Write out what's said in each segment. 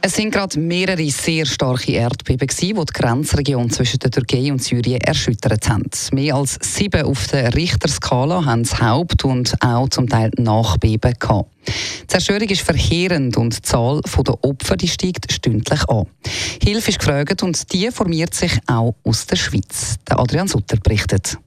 Es sind gerade mehrere sehr starke Erdbeben die die Grenzregion zwischen der Türkei und Syrien erschüttert haben. Mehr als sieben auf der Richterskala haben es Haupt- und auch zum Teil Nachbeben gehabt. Die Zerstörung ist verheerend und die Zahl der Opfer die steigt stündlich an. Hilfe ist gefragt und die formiert sich auch aus der Schweiz. Adrian Sutter berichtet.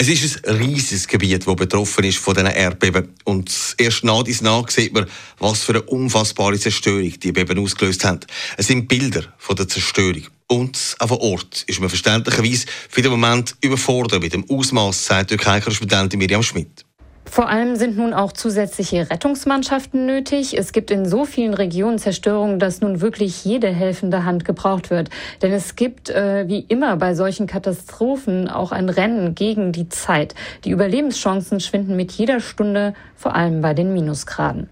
Es ist ein riesiges Gebiet, das betroffen ist von diesen Erdbeben. Und erst nach dies nach sieht man, was für eine unfassbare Zerstörung die Beben ausgelöst haben. Es sind Bilder von der Zerstörung. Und auch vor Ort ist man verständlicherweise für den Moment überfordert mit dem Ausmaß, sagt Türkei-Korrespondentin Miriam Schmidt. Vor allem sind nun auch zusätzliche Rettungsmannschaften nötig. Es gibt in so vielen Regionen Zerstörungen, dass nun wirklich jede helfende Hand gebraucht wird. Denn es gibt, äh, wie immer bei solchen Katastrophen, auch ein Rennen gegen die Zeit. Die Überlebenschancen schwinden mit jeder Stunde, vor allem bei den Minusgraden.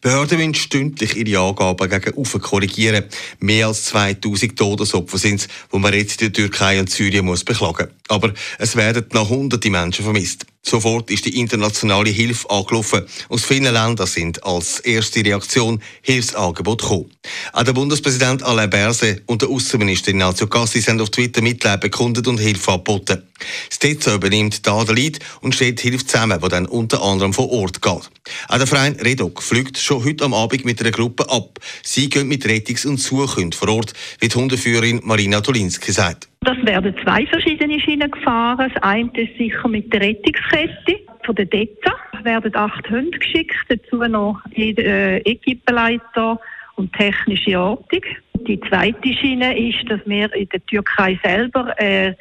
Behörden müssen stündlich ihre Angaben gegen Ufer korrigieren. Mehr als 2000 Todesopfer sind es, die man jetzt in der Türkei und Syrien muss beklagen muss. Aber es werden noch hunderte Menschen vermisst. Sofort ist die internationale Hilfe angelaufen. Aus vielen Ländern sind als erste Reaktion Hilfsangebote gekommen. Auch der Bundespräsident Alain Berset und der Außenminister Ignazio Cassis haben auf Twitter Mitleid bekundet und Hilfe angeboten. Das TZ übernimmt da den Lead und steht Hilfe zusammen, die dann unter anderem vor Ort geht. Auch der Verein Redoc fliegt schon heute am Abend mit einer Gruppe ab. Sie gehen mit Rettungs- und Suchhunden vor Ort, wie die Hundeführerin Marina Tolinski sagt. Das werden zwei verschiedene Schienen gefahren. Das eine ist sicher mit der Rettungskette von der DETA. Es werden acht Hunde geschickt, dazu noch äh, Equipenleiter und technische Ortung. Die zweite Schiene ist, dass wir in der Türkei selber eine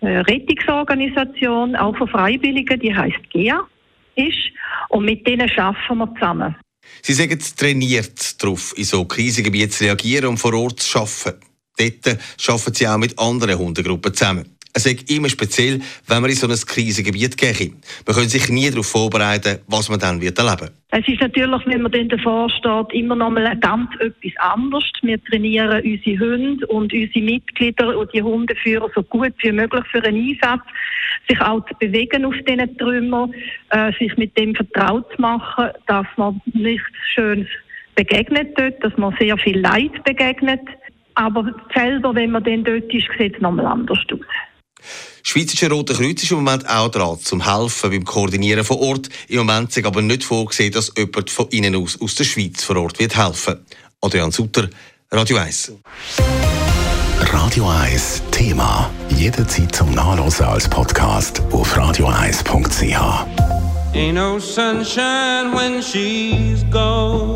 Rettungsorganisation, auch von Freiwilligen, die heißt GEA, ist. Und mit denen arbeiten wir zusammen. Sie sagen trainiert darauf, in so Krisengebieten zu reagieren und vor Ort zu arbeiten. Dort arbeiten sie auch mit anderen Hundegruppen zusammen. Es ist immer speziell, wenn man in so ein Krisengebiet geht. Man kann sich nie darauf vorbereiten, was man dann wird erleben Es ist natürlich, wenn man dann davor steht, immer noch mal ganz etwas anderes. Wir trainieren unsere Hunde und unsere Mitglieder und die Hundeführer so gut wie möglich für einen Einsatz, sich auch zu bewegen auf diesen Trümmern, äh, sich mit dem vertraut zu machen, dass man nichts Schönes begegnet dort, dass man sehr viel Leid begegnet. Aber selber, wenn man dann dort ist, sieht es nochmal anders aus. Das Schweizerische Rote Kreuz ist im Moment auch dran, zum Helfen beim Koordinieren vor Ort. Im Moment ist aber nicht vorgesehen, dass jemand von Ihnen aus, aus der Schweiz vor Ort wird helfen. Adrian Sutter, Radio 1. Radio 1 Thema. Jederzeit zum Nachlesen als Podcast auf radio1.ch. Ain't no sunshine when she's gone.